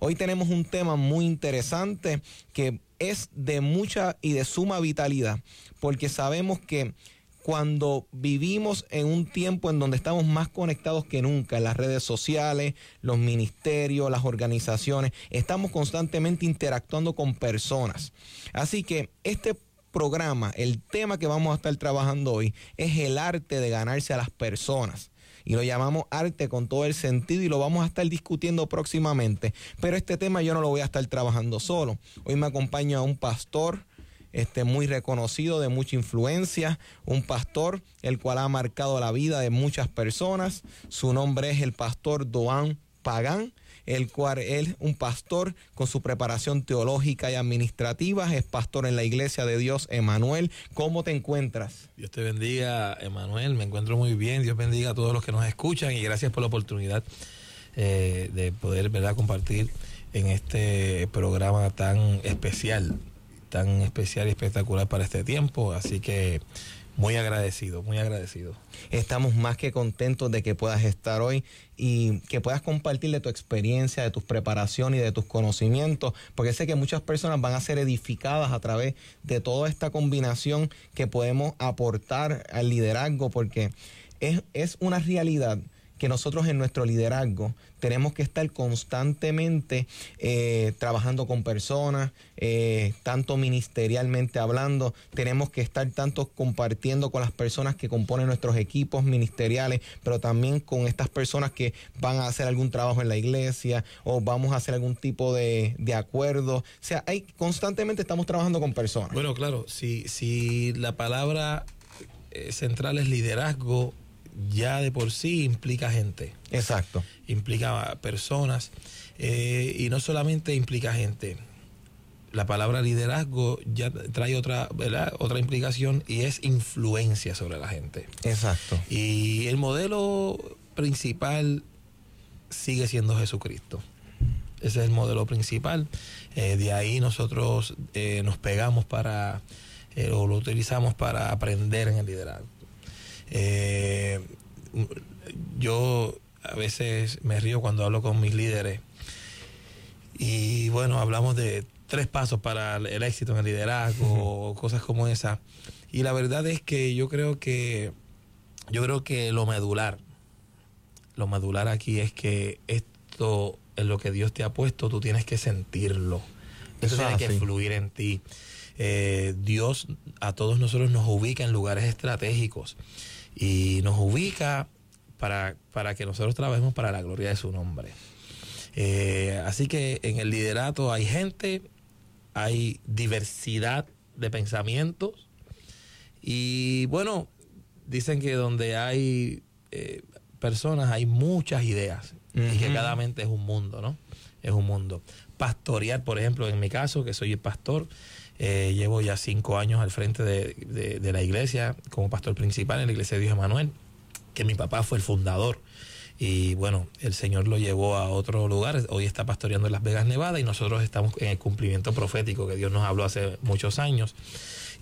Hoy tenemos un tema muy interesante que es de mucha y de suma vitalidad, porque sabemos que cuando vivimos en un tiempo en donde estamos más conectados que nunca en las redes sociales, los ministerios, las organizaciones, estamos constantemente interactuando con personas. Así que este programa, el tema que vamos a estar trabajando hoy, es el arte de ganarse a las personas y lo llamamos arte con todo el sentido y lo vamos a estar discutiendo próximamente. Pero este tema yo no lo voy a estar trabajando solo. Hoy me acompaña un pastor este, muy reconocido, de mucha influencia, un pastor el cual ha marcado la vida de muchas personas. Su nombre es el pastor Doan Pagán el cual es un pastor con su preparación teológica y administrativa, es pastor en la iglesia de Dios, Emanuel. ¿Cómo te encuentras? Dios te bendiga, Emanuel, me encuentro muy bien, Dios bendiga a todos los que nos escuchan y gracias por la oportunidad eh, de poder ¿verdad? compartir en este programa tan especial, tan especial y espectacular para este tiempo. Así que muy agradecido, muy agradecido. Estamos más que contentos de que puedas estar hoy y que puedas compartir de tu experiencia, de tus preparaciones y de tus conocimientos, porque sé que muchas personas van a ser edificadas a través de toda esta combinación que podemos aportar al liderazgo, porque es, es una realidad que nosotros en nuestro liderazgo tenemos que estar constantemente eh, trabajando con personas, eh, tanto ministerialmente hablando, tenemos que estar tanto compartiendo con las personas que componen nuestros equipos ministeriales, pero también con estas personas que van a hacer algún trabajo en la iglesia o vamos a hacer algún tipo de, de acuerdo. O sea, hay, constantemente estamos trabajando con personas. Bueno, claro, si, si la palabra eh, central es liderazgo, ya de por sí implica gente. Exacto. Implica personas. Eh, y no solamente implica gente. La palabra liderazgo ya trae otra, otra implicación y es influencia sobre la gente. Exacto. Y el modelo principal sigue siendo Jesucristo. Ese es el modelo principal. Eh, de ahí nosotros eh, nos pegamos para, o lo utilizamos para aprender en el liderazgo. Eh, yo a veces me río cuando hablo con mis líderes y bueno, hablamos de tres pasos para el éxito en el liderazgo o cosas como esa. Y la verdad es que yo creo que yo creo que lo medular, lo medular aquí es que esto en lo que Dios te ha puesto, tú tienes que sentirlo. Eso, tiene que fluir en ti. Eh, Dios a todos nosotros nos ubica en lugares estratégicos y nos ubica para, para que nosotros trabajemos para la gloria de su nombre. Eh, así que en el liderato hay gente, hay diversidad de pensamientos y bueno, dicen que donde hay eh, personas hay muchas ideas y que cada mente es un mundo, ¿no? Es un mundo. Pastorear, por ejemplo, en mi caso, que soy el pastor, eh, llevo ya cinco años al frente de, la iglesia como pastor principal en la iglesia de Dios Emanuel, que mi papá fue el fundador. Y bueno, el Señor lo llevó a otro lugar. Hoy está pastoreando en Las Vegas, Nevada, y nosotros estamos en el cumplimiento profético que Dios nos habló hace muchos años.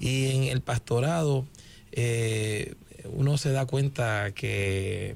Y en el pastorado, eh, uno se da cuenta que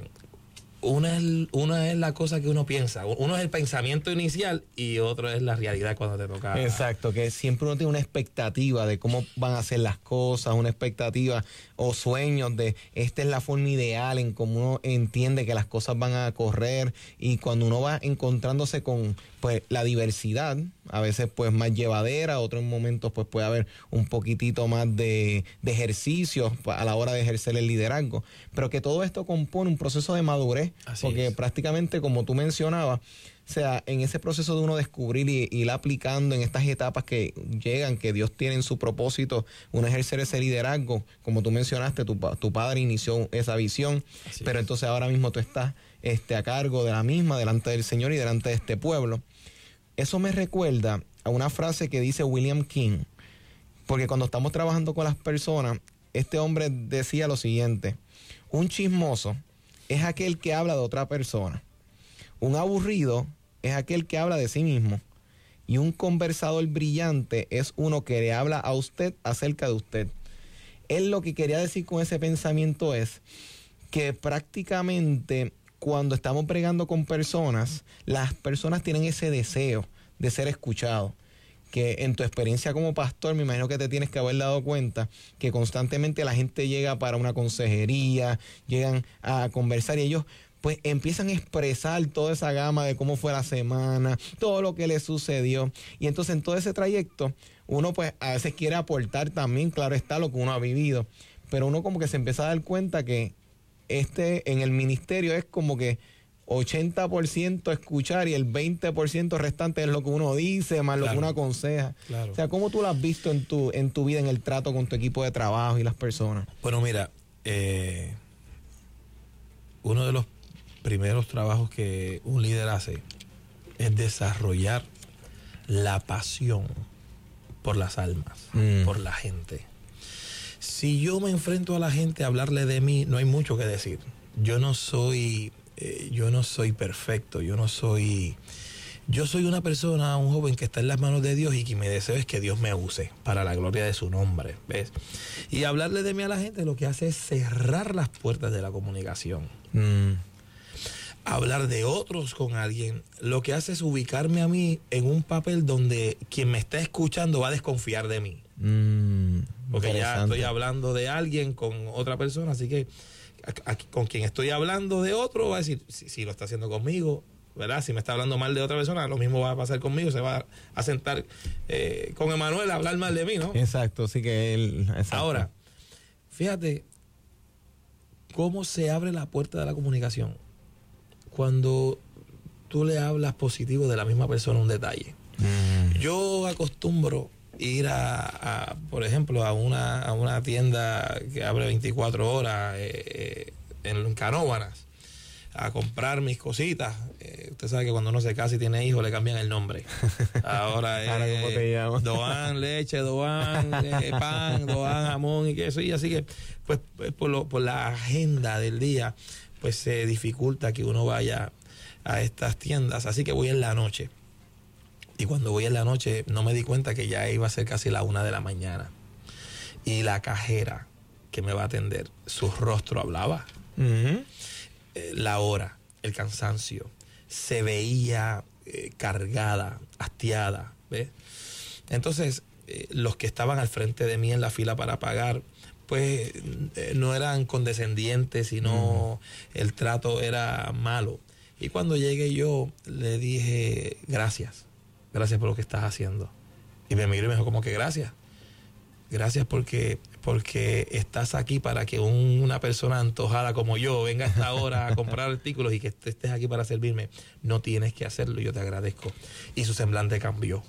una es, una es la cosa que uno piensa, uno es el pensamiento inicial y otro es la realidad cuando te toca. Exacto, que siempre uno tiene una expectativa de cómo van a ser las cosas, una expectativa o sueños de esta es la forma ideal en cómo uno entiende que las cosas van a correr y cuando uno va encontrándose con pues la diversidad, a veces pues más llevadera, otros momentos pues puede haber un poquitito más de, de ejercicios a la hora de ejercer el liderazgo, pero que todo esto compone un proceso de madurez, porque prácticamente como tú mencionabas, o sea, en ese proceso de uno descubrir y, ir aplicando en estas etapas que llegan, que Dios tiene en su propósito, uno ejercer ese liderazgo, como tú mencionaste, tu, tu padre inició esa visión, pero entonces ahora mismo tú estás este, a cargo de la misma, delante del Señor y delante de este pueblo. Eso me recuerda a una frase que dice William King, porque cuando estamos trabajando con las personas, este hombre decía lo siguiente, un chismoso es aquel que habla de otra persona, un aburrido es aquel que habla de sí mismo y un conversador brillante es uno que le habla a usted acerca de usted. Él lo que quería decir con ese pensamiento es que prácticamente cuando estamos pregando con personas, las personas tienen ese deseo de ser escuchados que en tu experiencia como pastor, me imagino que te tienes que haber dado cuenta que constantemente la gente llega para una consejería, llegan a conversar y ellos pues empiezan a expresar toda esa gama de cómo fue la semana, todo lo que les sucedió. Y entonces en todo ese trayecto, uno pues a veces quiere aportar también, claro está, lo que uno ha vivido, pero uno como que se empieza a dar cuenta que este en el ministerio es como que 80% escuchar y el 20% restante es lo que uno dice, más lo que uno aconseja. O sea, ¿cómo tú lo has visto en tu, en tu vida, en el trato con tu equipo de trabajo y las personas? Bueno, mira, eh, uno de los primeros trabajos que un líder hace es desarrollar la pasión por las almas, mm. por la gente. Si yo me enfrento a la gente a hablarle de mí, no hay mucho que decir. Yo no soy eh, yo no soy perfecto, yo no soy... Yo soy una persona, un joven que está en las manos de Dios y que mi deseo es que Dios me use para la gloria de su nombre, ¿ves? Y hablarle de mí a la gente lo que hace es cerrar las puertas de la comunicación. Mm. Hablar de otros con alguien, lo que hace es ubicarme a mí en un papel donde quien me está escuchando va a desconfiar de mí. Mm, Porque ya estoy hablando de alguien con otra persona, así que con quien estoy hablando de otro va a decir, si, lo está haciendo conmigo, ¿verdad? Si me está hablando mal de otra persona, lo mismo va a pasar conmigo, se va a sentar eh, con Emanuel a hablar mal de mí, ¿no? Exacto, sí que él... Ahora, fíjate cómo se abre la puerta de la comunicación cuando tú le hablas positivo de la misma persona un detalle. Mm. Yo acostumbro ir a, por ejemplo, a una, a una tienda que abre 24 horas eh, eh, en Canóvanas a comprar mis cositas. Eh, usted sabe que cuando uno se casa y tiene hijos le cambian el nombre. Ahora es Doan leche, Doan pan, Doan jamón y queso. Y así que, pues, pues, por, por la agenda del día, pues se dificulta que uno vaya a estas tiendas. Así que voy en la noche. Y cuando voy en la noche no me di cuenta que ya iba a ser casi la una de la mañana. Y la cajera que me va a atender, su rostro hablaba. Eh, la hora, el cansancio, se veía eh, cargada, hastiada. Entonces, eh, los que estaban al frente de mí en la fila para pagar, pues no eran condescendientes, sino el trato era malo. Y cuando llegué yo, le dije gracias gracias por lo que estás haciendo. Y me miró y me dijo, como que gracias. Gracias porque, porque estás aquí para que una persona antojada como yo venga a esta hora a comprar artículos y que estés aquí para servirme. No tienes que hacerlo, yo te agradezco. Y su semblante cambió.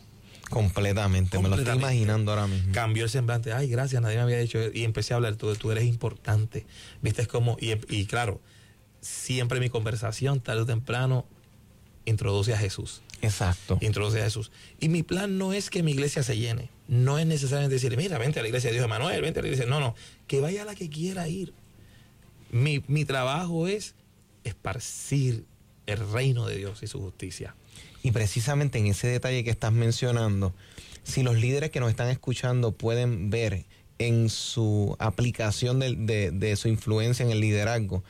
Completamente, me lo estoy imaginando ahora mismo. Cambió el semblante, ay, gracias, nadie me había dicho. Y empecé a hablar, tú, tú eres importante. Viste, es como, y, y claro, siempre mi conversación, tarde o temprano, introduce a Jesús. Exacto. Introduce a Jesús. Y mi plan no es que mi iglesia se llene. No es necesariamente decir, mira, vente a la iglesia de Dios Emanuel, vente a la iglesia. No, no. Que vaya a la que quiera ir. Mi, mi trabajo es esparcir el reino de Dios y su justicia. Y precisamente en ese detalle que estás mencionando, si los líderes que nos están escuchando pueden ver en su aplicación de, de su influencia en el liderazgo,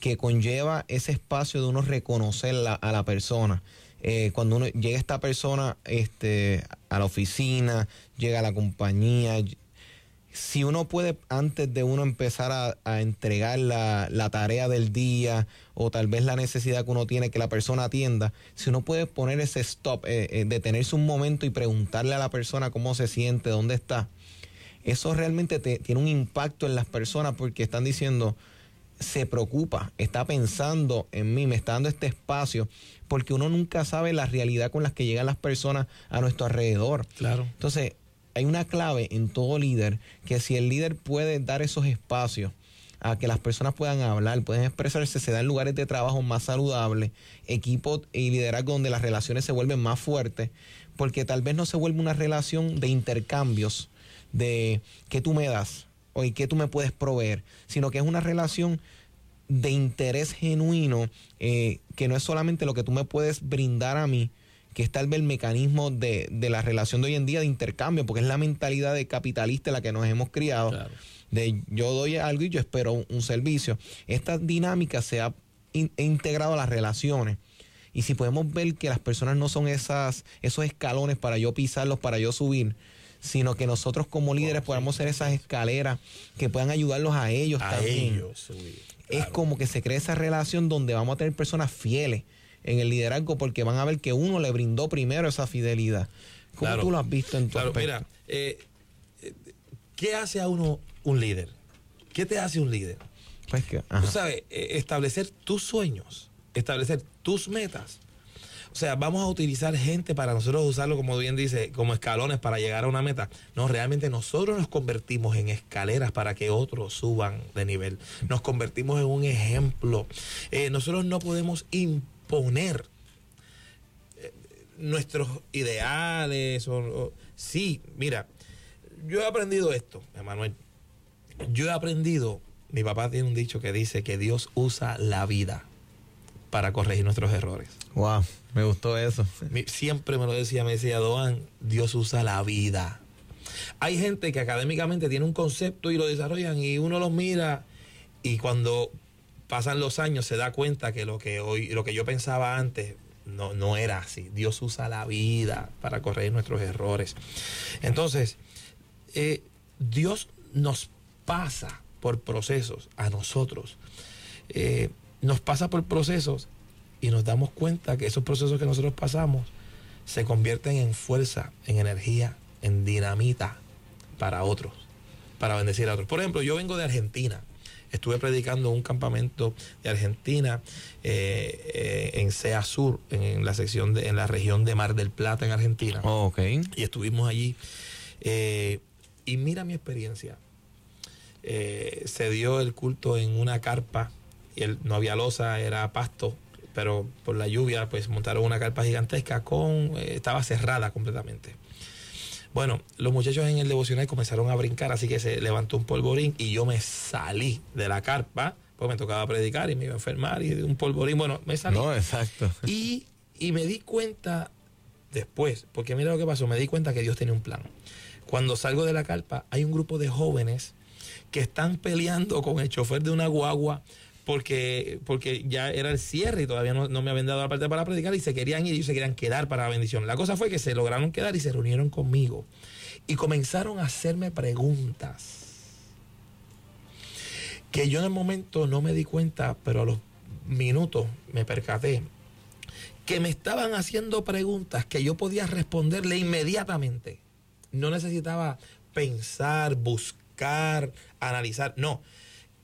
que conlleva ese espacio de uno reconocer a la persona. Eh, cuando uno llega esta persona este, a la oficina, llega a la compañía, si uno puede, antes de uno empezar a, entregar la, tarea del día o tal vez la necesidad que uno tiene que la persona atienda, si uno puede poner ese stop, eh, eh, detenerse un momento y preguntarle a la persona cómo se siente, dónde está, eso realmente tiene un impacto en las personas porque están diciendo, se preocupa, está pensando en mí, me está dando este espacio, porque uno nunca sabe la realidad con las que llegan las personas a nuestro alrededor. Claro. Entonces, hay una clave en todo líder, que si el líder puede dar esos espacios a que las personas puedan hablar, pueden expresarse, se dan lugares de trabajo más saludables, equipo y liderazgo donde las relaciones se vuelven más fuertes, porque tal vez no se vuelve una relación de intercambios, de qué tú me das, o y qué tú me puedes proveer, sino que es una relación de interés genuino, eh, que no es solamente lo que tú me puedes brindar a mí, que es tal vez el mecanismo de, la relación de hoy en día de intercambio, porque es la mentalidad de capitalista en la que nos hemos criado, de yo doy algo y yo espero un, servicio. Esta dinámica se ha in- integrado a las relaciones. Y si podemos ver que las personas no son esas, esos escalones para yo pisarlos, para yo subir, sino que nosotros como líderes podamos ser esas escaleras que puedan ayudarlos a ellos A también. ellos. Es como que se crea esa relación donde vamos a tener personas fieles en el liderazgo porque van a ver que uno le brindó primero esa fidelidad. ¿Cómo Claro. tú lo has visto en tu Claro, aspecto? mira, eh, eh, ¿qué hace a uno un líder? ¿Qué te hace un líder? Pues que, Tú sabes, eh, establecer tus sueños, establecer tus metas. O sea, vamos a utilizar gente para nosotros usarlo, como bien dice, como escalones para llegar a una meta. No, realmente nosotros nos convertimos en escaleras para que otros suban de nivel. Nos convertimos en un ejemplo. Eh, nosotros no podemos imponer eh, nuestros ideales. O, sí, mira, yo he aprendido esto, Emanuel. Yo he aprendido, mi papá tiene un dicho que dice que Dios usa la vida para corregir nuestros errores. Wow, me gustó eso. Siempre me lo decía, me decía, Doan, Dios usa la vida. Hay gente que académicamente tiene un concepto y lo desarrollan y uno los mira y cuando pasan los años se da cuenta que lo que hoy, lo que yo pensaba antes no, no era así. Dios usa la vida para corregir nuestros errores. Entonces, eh, Dios nos pasa por procesos a nosotros. Eh, nos pasa por procesos y nos damos cuenta que esos procesos que nosotros pasamos se convierten en fuerza, en energía, en dinamita para otros, para bendecir a otros. Por ejemplo, yo vengo de Argentina. Estuve predicando un campamento de Argentina eh, eh, en Sea Sur, en, la sección de, en la región de Mar del Plata, en Argentina Oh, y estuvimos allí. Eh, y mira mi experiencia. Se dio el culto en una carpa, y el- no había losa, era pasto, pero por la lluvia pues montaron una carpa gigantesca con, eh, estaba cerrada completamente. Bueno, los muchachos en el devocional comenzaron a brincar, así que se levantó un polvorín y yo me salí de la carpa, pues me tocaba predicar y me iba a enfermar y de un polvorín, bueno, me salí. No, exacto. Y, y me di cuenta después, porque mira lo que pasó, me di cuenta que Dios tiene un plan. Cuando salgo de la carpa, hay un grupo de jóvenes que están peleando con el chofer de una guagua porque, porque ya era el cierre y todavía no, no me habían dado la parte para predicar y se querían ir y se querían quedar para la bendición. La cosa fue que se lograron quedar y se reunieron conmigo y comenzaron a hacerme preguntas que yo en el momento no me di cuenta, pero a los minutos me percaté que me estaban haciendo preguntas que yo podía responderle inmediatamente. No necesitaba pensar, buscar, analizar. No,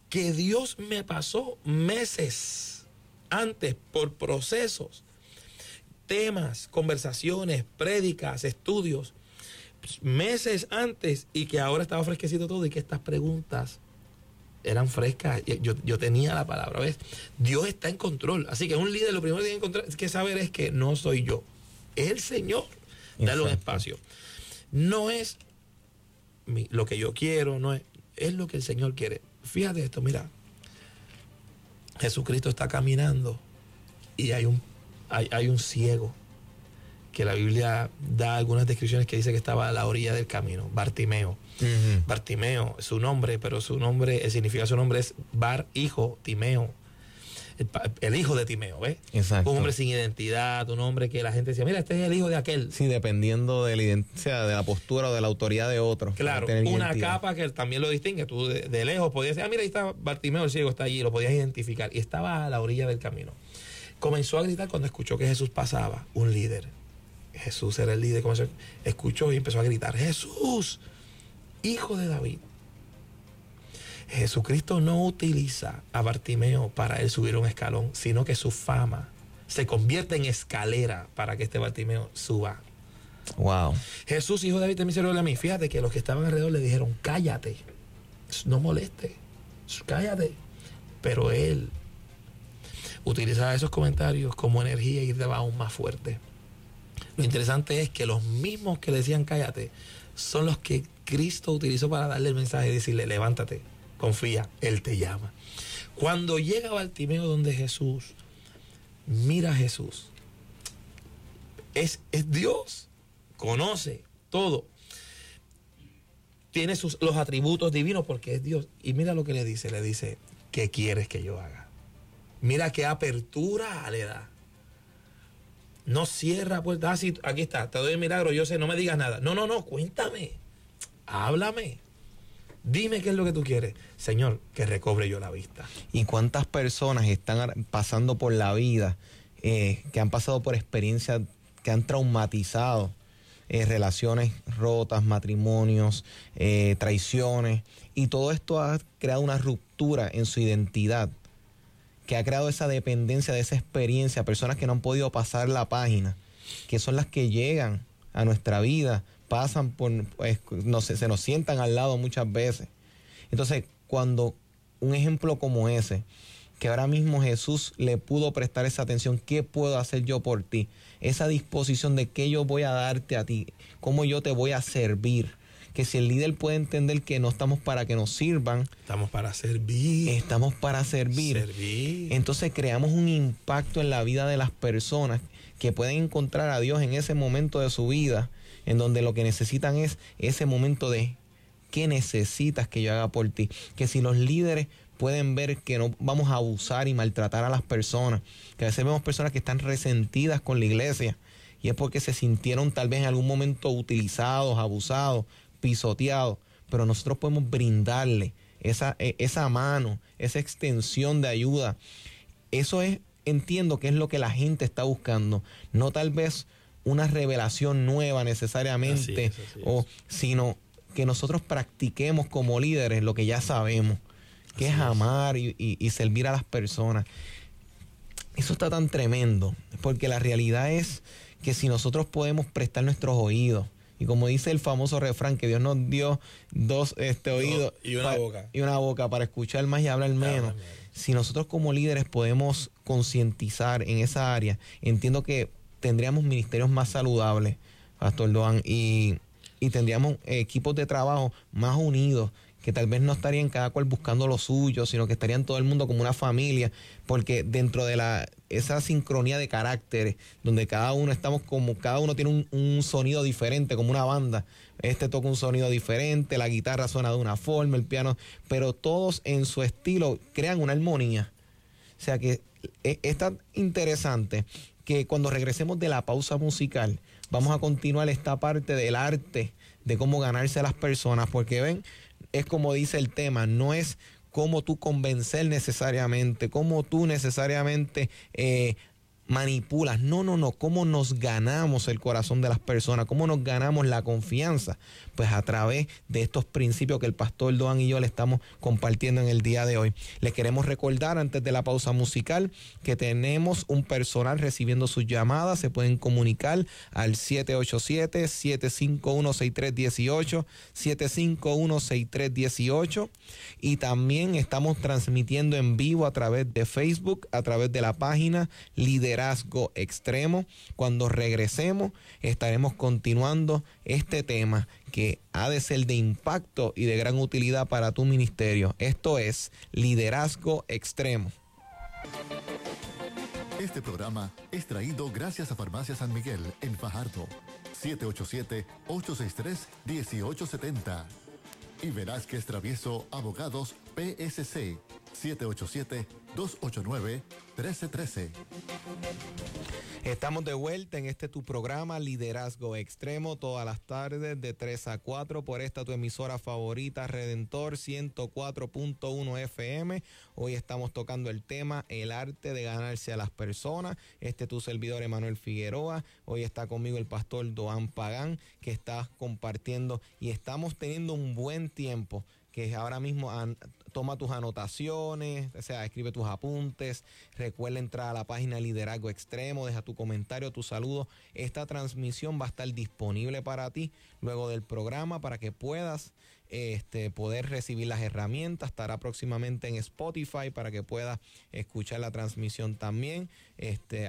que Dios me pasó meses antes por procesos, temas, conversaciones, prédicas, estudios, meses antes y que ahora estaba fresquecito todo y que estas preguntas eran frescas. Yo, yo tenía la palabra, ¿ves? Dios está en control. Así que un líder lo primero que tiene que saber es que no soy yo. Es el Señor. Dale un espacio. No es mi- lo que yo quiero, no es, es lo que el Señor quiere. Fíjate esto, mira. Jesucristo está caminando y hay un, hay, hay un ciego que la Biblia da algunas descripciones que dice que estaba a la orilla del camino, Bartimeo. Bartimeo, su nombre, pero su nombre, el significado de su nombre es Bar, hijo, Timeo. El, hijo de Timeo, ¿ves? Exacto. Un hombre sin identidad, un hombre que la gente decía, mira, este es el hijo de aquel. Sí, dependiendo de la, o sea, de la postura o de la autoridad de otro. Claro, una identidad. capa que también lo distingue. Tú de, de lejos podías decir, ah, mira, ahí está Bartimeo, el ciego está allí, lo podías identificar. Y estaba a la orilla del camino. Comenzó a gritar cuando escuchó que Jesús pasaba, un líder. Jesús era el líder, comenzó, escuchó y empezó a gritar, Jesús, hijo de David. Jesucristo no utiliza a Bartimeo para él subir un escalón, sino que su fama se convierte en escalera para que este Bartimeo suba. Wow. Jesús, hijo de David, misericordia de mí. Fíjate que los que estaban alrededor le dijeron, cállate, no moleste, cállate. Pero él utilizaba esos comentarios como energía y daba aún más fuerte. Lo interesante es que los mismos que le decían cállate son los que Cristo utilizó para darle el mensaje y decirle, levántate, confía, Él te llama. Cuando llega Bartimeo donde Jesús, mira a Jesús. Es, es Dios, conoce todo. Tiene sus, los atributos divinos porque es Dios. Y mira lo que le dice, le dice, ¿qué quieres que yo haga? Mira qué apertura le da. No cierra puertas. Ah, aquí está, te doy el milagro, yo sé, no me digas nada. No, no, no, cuéntame. Háblame. Dime qué es lo que tú quieres. Señor, que recobre yo la vista. ¿Y cuántas personas están pasando por la vida, eh, que han pasado por experiencias que han traumatizado? Eh, relaciones rotas, matrimonios, eh, traiciones, y todo esto ha creado una ruptura en su identidad, que ha creado esa dependencia de esa experiencia, personas que no han podido pasar la página, que son las que llegan a nuestra vida pasan por, pues, no sé, se nos sientan al lado muchas veces. Entonces, cuando un ejemplo como ese, que ahora mismo Jesús le pudo prestar esa atención, ¿qué puedo hacer yo por ti? Esa disposición de qué yo voy a darte a ti, cómo yo te voy a servir. Que si el líder puede entender que no estamos para que nos sirvan, estamos para servir. Estamos para servir. servir. Entonces creamos un impacto en la vida de las personas que pueden encontrar a Dios en ese momento de su vida en donde lo que necesitan es ese momento de qué necesitas que yo haga por ti. Que si los líderes pueden ver que no vamos a abusar y maltratar a las personas, que a veces vemos personas que están resentidas con la iglesia y es porque se sintieron tal vez en algún momento utilizados, abusados, pisoteados, pero nosotros podemos brindarle esa, e, esa mano, esa extensión de ayuda. Eso es, entiendo que es lo que la gente está buscando, no tal vez una revelación nueva necesariamente, o, sino que nosotros practiquemos como líderes lo que ya sabemos, que es, amar y, servir a las personas. Eso está tan tremendo, porque la realidad es que si nosotros podemos prestar nuestros oídos, y como dice el famoso refrán, que Dios nos dio dos este, oídos y, una boca. y una boca para escuchar más y hablar menos. Si nosotros como líderes podemos concientizar en esa área, entiendo que tendríamos ministerios más saludables, Pastor Doan, y, y tendríamos equipos de trabajo más unidos, que tal vez no estarían cada cual buscando lo suyo, sino que estarían todo el mundo como una familia, porque dentro de la esa sincronía de caracteres, donde cada uno estamos como, cada uno tiene un, un, sonido diferente, como una banda. Este toca un sonido diferente, la guitarra suena de una forma, el piano, pero todos en su estilo crean una armonía. O sea que es, es tan interesante que cuando regresemos de la pausa musical, vamos a continuar esta parte del arte de cómo ganarse a las personas, porque ven, es como dice el tema, no es cómo tú convencer necesariamente, cómo tú necesariamente eh, manipulas. No, no, no. ¿Cómo nos ganamos el corazón de las personas? ¿Cómo nos ganamos la confianza? Pues a través de estos principios que el pastor Doan y yo le estamos compartiendo en el día de hoy. Les queremos recordar antes de la pausa musical que tenemos un personal recibiendo sus llamadas. Se pueden comunicar al 787-751-6318, 751-6318. Y también estamos transmitiendo en vivo a través de Facebook, a través de la página Liderazgo liderazgo extremo. Cuando regresemos estaremos continuando este tema que ha de ser de impacto y de gran utilidad para tu ministerio. Esto es liderazgo extremo. Este programa es traído gracias a Farmacia San Miguel en Fajardo. 787-863-1870. Y Velázquez Travieso Abogados PSC 787-289-1313. Estamos de vuelta en este tu programa Liderazgo Extremo todas las tardes de 3 a 4 por esta tu emisora favorita Redentor 104.1 FM. Hoy estamos tocando el tema el arte de ganarse a las personas. Este tu servidor Emanuel Figueroa. Hoy está conmigo el pastor Doan Pagán que está compartiendo y estamos teniendo un buen tiempo que ahora mismo toma tus anotaciones, o sea, escribe tus apuntes, recuerda entrar a la página Liderazgo Extremo, deja tu comentario, tu saludo. Esta transmisión va a estar disponible para ti luego del programa para que puedas este, poder recibir las herramientas. Estará próximamente en Spotify para que puedas escuchar la transmisión también este,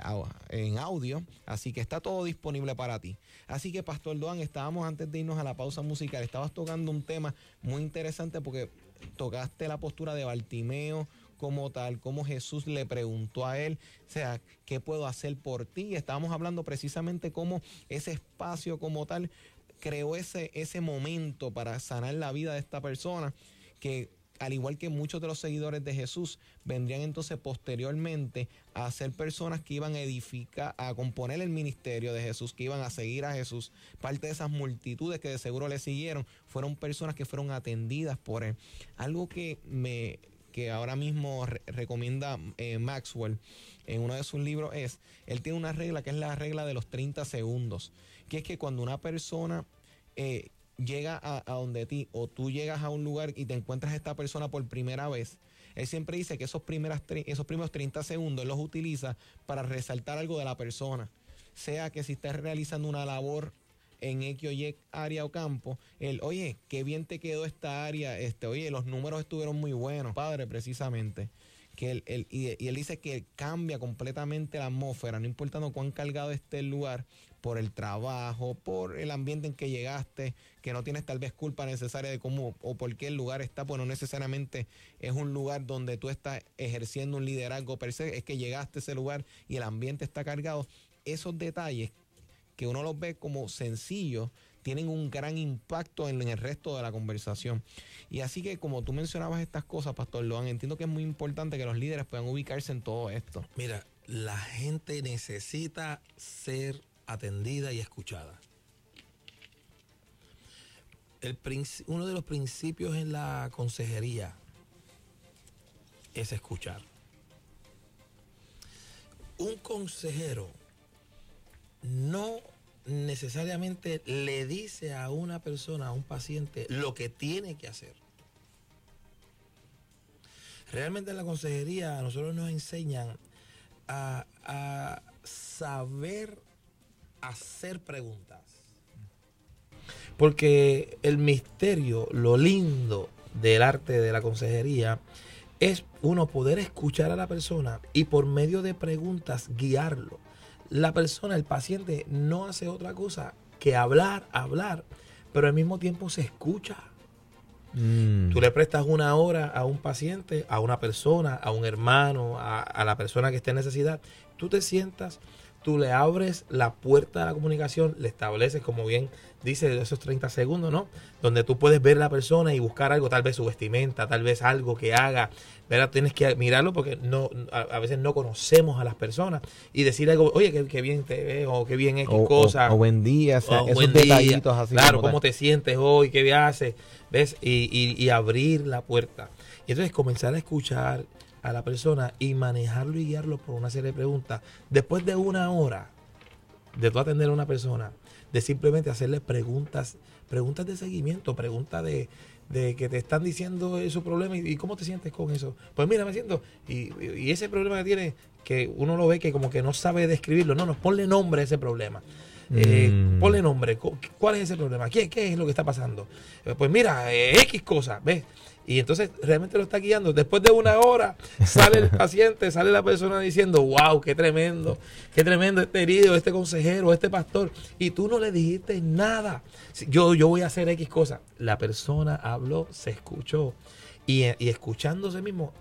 en audio. Así que está todo disponible para ti. Así que, Pastor Doan, estábamos antes de irnos a la pausa musical. Estabas tocando un tema muy interesante porque tocaste la postura de Bartimeo como tal, como Jesús le preguntó a él, o sea, ¿qué puedo hacer por ti? Estábamos hablando precisamente cómo ese espacio como tal creó ese, ese momento para sanar la vida de esta persona que al igual que muchos de los seguidores de Jesús, vendrían entonces posteriormente a ser personas que iban a edificar, a componer el ministerio de Jesús, que iban a seguir a Jesús. Parte de esas multitudes que de seguro le siguieron fueron personas que fueron atendidas por él. Algo que me que ahora mismo recomienda eh, Maxwell en uno de sus libros es, él tiene una regla que es la regla de los 30 segundos, que es que cuando una persona eh, llega a, donde ti o tú llegas a un lugar y te encuentras a esta persona por primera vez, él siempre dice que esos, primeras, esos primeros 30 segundos los utiliza para resaltar algo de la persona. Sea que si estás realizando una labor en X o Y área o campo, el, oye, qué bien te quedó esta área, este, oye, los números estuvieron muy buenos, padre, precisamente que él, y, él dice que cambia completamente la atmósfera, no importando cuán cargado esté el lugar, por el trabajo, por el ambiente en que llegaste, que no tienes tal vez culpa necesaria de cómo o por qué el lugar está, pues no necesariamente es un lugar donde tú estás ejerciendo un liderazgo per se, es que llegaste a ese lugar y el ambiente está cargado. Esos detalles que uno los ve como sencillos, tienen un gran impacto en, el resto de la conversación. Y así que como tú mencionabas estas cosas, Pastor Loan, entiendo que es muy importante que los líderes puedan ubicarse en todo esto. Mira, la gente necesita ser atendida y escuchada. El, uno de los principios en la consejería es escuchar. Un consejero no necesariamente le dice a una persona, a un paciente, lo que tiene que hacer. Realmente en la consejería a nosotros nos enseñan a, saber hacer preguntas. Porque el misterio, lo lindo del arte de la consejería es uno poder escuchar a la persona y por medio de preguntas guiarlo la persona, el paciente, no hace otra cosa que hablar, hablar, pero al mismo tiempo se escucha. Mm. Tú le prestas una hora a un paciente, a una persona, a un hermano, a, a la persona que esté en necesidad. Tú te sientas tú le abres la puerta de la comunicación, le estableces, como bien dice, esos 30 segundos, ¿no? Donde tú puedes ver a la persona y buscar algo, tal vez su vestimenta, tal vez algo que haga, ¿verdad? Tienes que mirarlo porque no a, veces no conocemos a las personas y decir algo, oye, qué, bien te ves, o qué bien es cosa. O, buen día, o esos detallitos así. Claro, cómo te sientes hoy, qué haces, ¿ves? Y, y, y abrir la puerta. Y entonces comenzar a escuchar a la persona y manejarlo y guiarlo por una serie de preguntas. Después de una hora de tú atender a una persona, de simplemente hacerle preguntas, preguntas de seguimiento, preguntas de, que te están diciendo su problema y, cómo te sientes con eso. Pues mira, me siento, y, ese problema que tiene, que uno lo ve que como que no sabe describirlo, no, no, ponle nombre a ese problema. Eh, mm. Ponle nombre, ¿cuál es ese problema? ¿Qué, qué es lo que está pasando? Eh, pues mira, eh, X cosa, ¿ves? Y entonces realmente lo está guiando. Después de una hora sale el paciente, sale la persona diciendo, wow, qué tremendo, qué tremendo este herido, este consejero, este pastor. Y tú no le dijiste nada. Yo, yo voy a hacer X cosa. La persona habló, se escuchó. Y, y escuchándose mismo,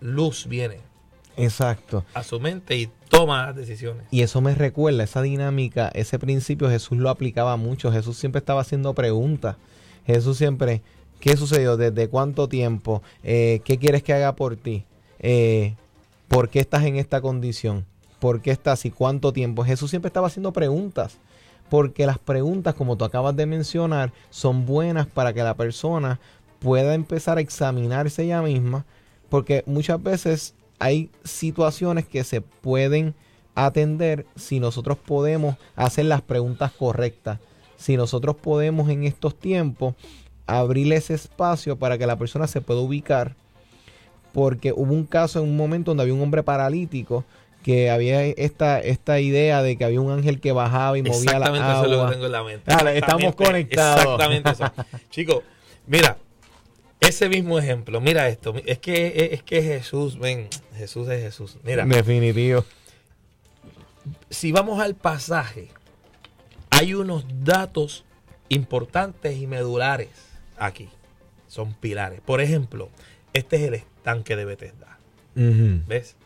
luz viene. Exacto. A su mente y toma las decisiones. Y eso me recuerda, esa dinámica, ese principio Jesús lo aplicaba mucho. Jesús siempre estaba haciendo preguntas. Jesús siempre, ¿Qué sucedió? ¿Desde cuánto tiempo? Eh, ¿Qué quieres que haga por ti? Eh, ¿Por qué estás en esta condición? ¿Por qué estás y cuánto tiempo? Jesús siempre estaba haciendo preguntas. Porque las preguntas, como tú acabas de mencionar, son buenas para que la persona pueda empezar a examinarse ella misma. Porque muchas veces hay situaciones que se pueden atender si nosotros podemos hacer las preguntas correctas. Si nosotros podemos en estos tiempos abrirle ese espacio para que la persona se pueda ubicar. Porque hubo un caso en un momento donde había un hombre paralítico que había esta, esta idea de que había un ángel que bajaba y movía la agua. Exactamente eso es lo que tengo en la mente. estamos conectados. Exactamente eso. Chicos, mira, ese mismo ejemplo, mira esto, es que es que Jesús, ven, Jesús es Jesús. Mira. Definitivo. Si vamos al pasaje, hay unos datos importantes y medulares aquí. Son pilares. Por ejemplo, este es el estanque de Bethesda. ¿Ves?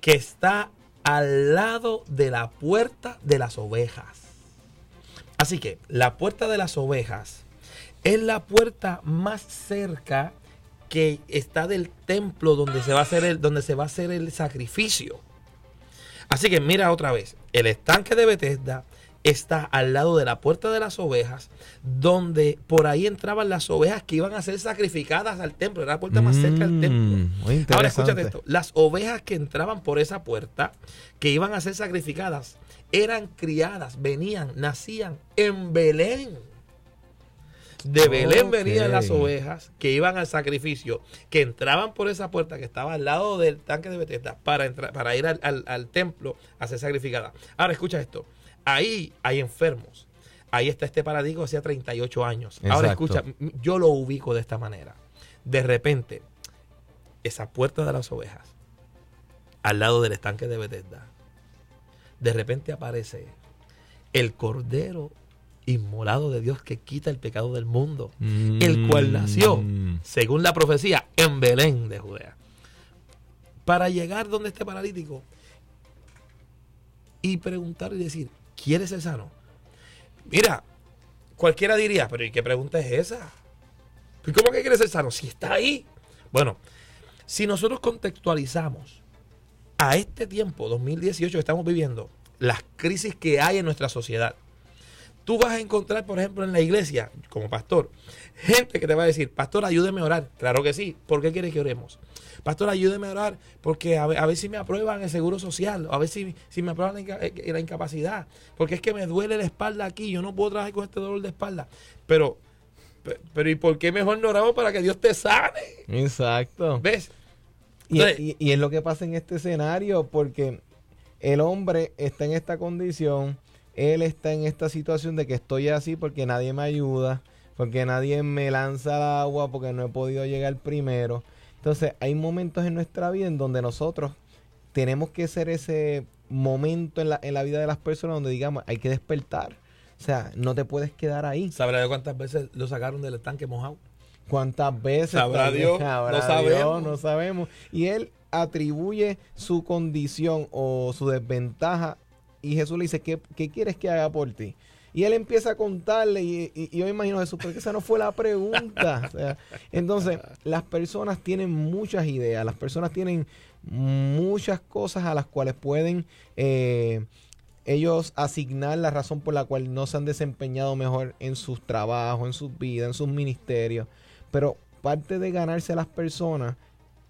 Que está al lado de la puerta de las ovejas. Así que la puerta de las ovejas es la puerta más cerca que está del templo donde se va a hacer el, donde se va a hacer el sacrificio. Así que mira otra vez, el estanque de Bethesda está al lado de la puerta de las ovejas, donde por ahí entraban las ovejas que iban a ser sacrificadas al templo. Era la puerta más cerca del templo. Mm, muy Ahora escúchate esto. Las ovejas que entraban por esa puerta, que iban a ser sacrificadas, eran criadas, venían, nacían en Belén. De Belén venían las ovejas que iban al sacrificio, que entraban por esa puerta que estaba al lado del tanque de Bethesda para, entrar, para ir al, al- al templo a ser sacrificadas. Ahora escucha esto. Ahí hay enfermos. Ahí está este paradigma hacía 38 años. Ahora escucha, yo lo ubico de esta manera. De repente, esa puerta de las ovejas, al lado del estanque de Bethesda, de repente aparece el cordero inmolado de Dios que quita el pecado del mundo, el cual nació, Mm. según la profecía, en Belén de Judea. Para llegar donde este paralítico y preguntar y decir, ¿quieres ser sano? Mira, cualquiera diría, pero ¿y qué pregunta es esa? ¿Y ¿Cómo que quieres ser sano? Si está ahí. Bueno, si nosotros contextualizamos a este tiempo, 2018 que estamos viviendo, las crisis que hay en nuestra sociedad, tú vas a encontrar, por ejemplo, en la iglesia, como pastor, gente que te va a decir, pastor, ayúdeme a orar. Claro que sí. ¿Por qué quiere que oremos? Pastor, ayúdeme a orar porque a ver, a ver si me aprueban el seguro social, a ver si, si me aprueban la, inca- eh, la incapacidad, porque es que me duele la espalda aquí, yo no puedo trabajar con este dolor de espalda. Pero, pe- pero ¿y por qué mejor no oramos para que Dios te sane? Exacto. ¿Ves? Y, Entonces- y- y es lo que pasa en este escenario, porque el hombre está en esta condición, él está en esta situación de que estoy así porque nadie me ayuda, porque nadie me lanza al agua, porque no he podido llegar primero. Entonces, hay momentos en nuestra vida en donde nosotros tenemos que ser ese momento en la, en la vida de las personas donde digamos, hay que despertar. O sea, no te puedes quedar ahí. ¿Sabrá de cuántas veces lo sacaron del estanque mojado? ¿Cuántas veces? Sabrá? Dios, Sabrá no sabemos. Dios, no sabemos. Y él atribuye su condición o su desventaja y Jesús le dice, ¿qué, qué quieres que haga por ti? Y él empieza a contarle y, y- yo imagino Jesús, porque esa no fue la pregunta. O sea, entonces, las personas tienen muchas ideas, las personas tienen muchas cosas a las cuales pueden eh, ellos asignar la razón por la cual no se han desempeñado mejor en sus trabajos, en sus vidas, en sus ministerios. Pero parte de ganarse a las personas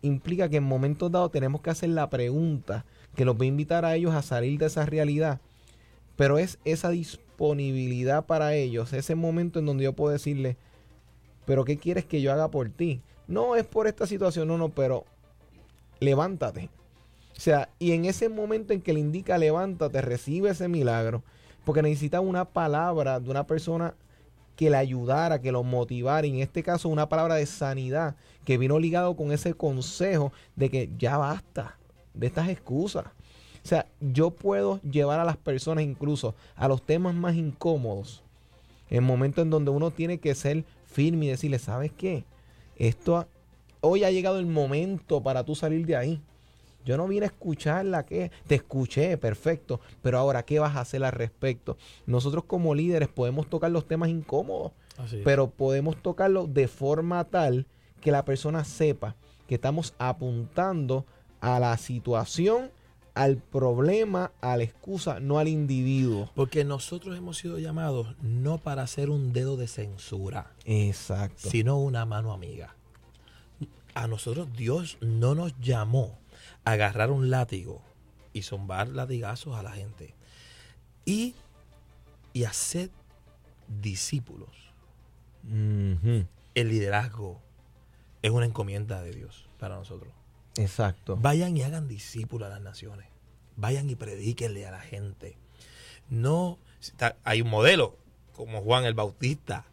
implica que en momentos dados tenemos que hacer la pregunta que los va a invitar a ellos a salir de esa realidad. Pero es esa disponibilidad para ellos, ese momento en donde yo puedo decirle, pero ¿qué quieres que yo haga por ti? No es por esta situación, no, no, pero levántate. O sea, y en ese momento en que le indica levántate, recibe ese milagro, porque necesita una palabra de una persona que le ayudara, que lo motivara, y en este caso una palabra de sanidad, que vino ligado con ese consejo de que ya basta de estas excusas. O sea, yo puedo llevar a las personas incluso a los temas más incómodos, en momentos en donde uno tiene que ser firme y decirle, ¿sabes qué? Esto, ha- hoy ha llegado el momento para tú salir de ahí. Yo no vine a escucharla, que te escuché, perfecto, pero ahora, ¿qué vas a hacer al respecto? Nosotros como líderes podemos tocar los temas incómodos, pero podemos tocarlo de forma tal que la persona sepa que estamos apuntando a la situación, al problema, a la excusa, no al individuo. Porque nosotros hemos sido llamados no para hacer un dedo de censura, Exacto. sino una mano amiga. A nosotros Dios no nos llamó a agarrar un látigo y zumbar latigazos a la gente. Y, y hacer discípulos. El liderazgo es una encomienda de Dios para nosotros. Exacto. Vayan y hagan discípulos a las naciones. Vayan y predíquenle a la gente. No, está- hay un modelo como Juan el Bautista.